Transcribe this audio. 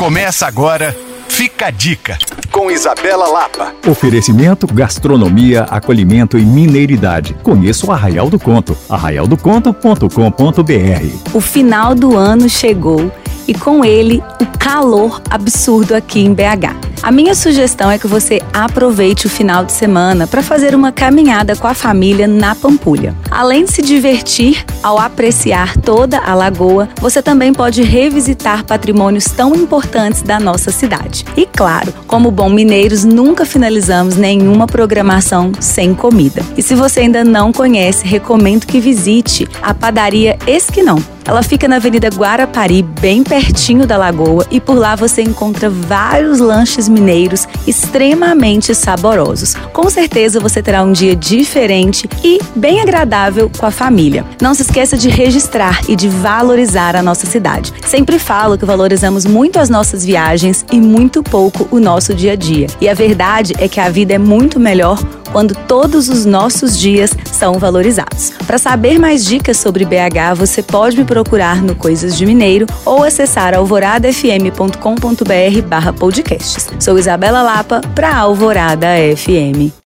Começa agora, fica a dica, com Isabela Lapa. Oferecimento, gastronomia, acolhimento e mineiridade. Conheça o Arraial do Conto, arraialdoconto.com.br. O final do ano chegou e com ele o calor absurdo aqui em BH. A minha sugestão é que você aproveite o final de semana para fazer uma caminhada com a família na Pampulha. Além de se divertir ao apreciar toda a lagoa, você também pode revisitar patrimônios tão importantes da nossa cidade. E claro, como bom mineiros, nunca finalizamos nenhuma programação sem comida. E se você ainda não conhece, recomendo que visite a padaria Esquinão. Ela fica na Avenida Guarapari, bem pertinho da lagoa, e por lá você encontra vários lanches mineiros extremamente saborosos. Com certeza você terá um dia diferente e bem agradável com a família. Não se esqueça de registrar e de valorizar a nossa cidade. Sempre falo que valorizamos muito as nossas viagens e muito pouco o nosso dia a dia. E a verdade é que a vida é muito melhor quando todos os nossos dias são valorizados. Para saber mais dicas sobre BH, você pode me procurar no Coisas de Mineiro ou acessar alvoradafm.com.br barra podcasts. Sou Isabela Lapa para Alvorada FM.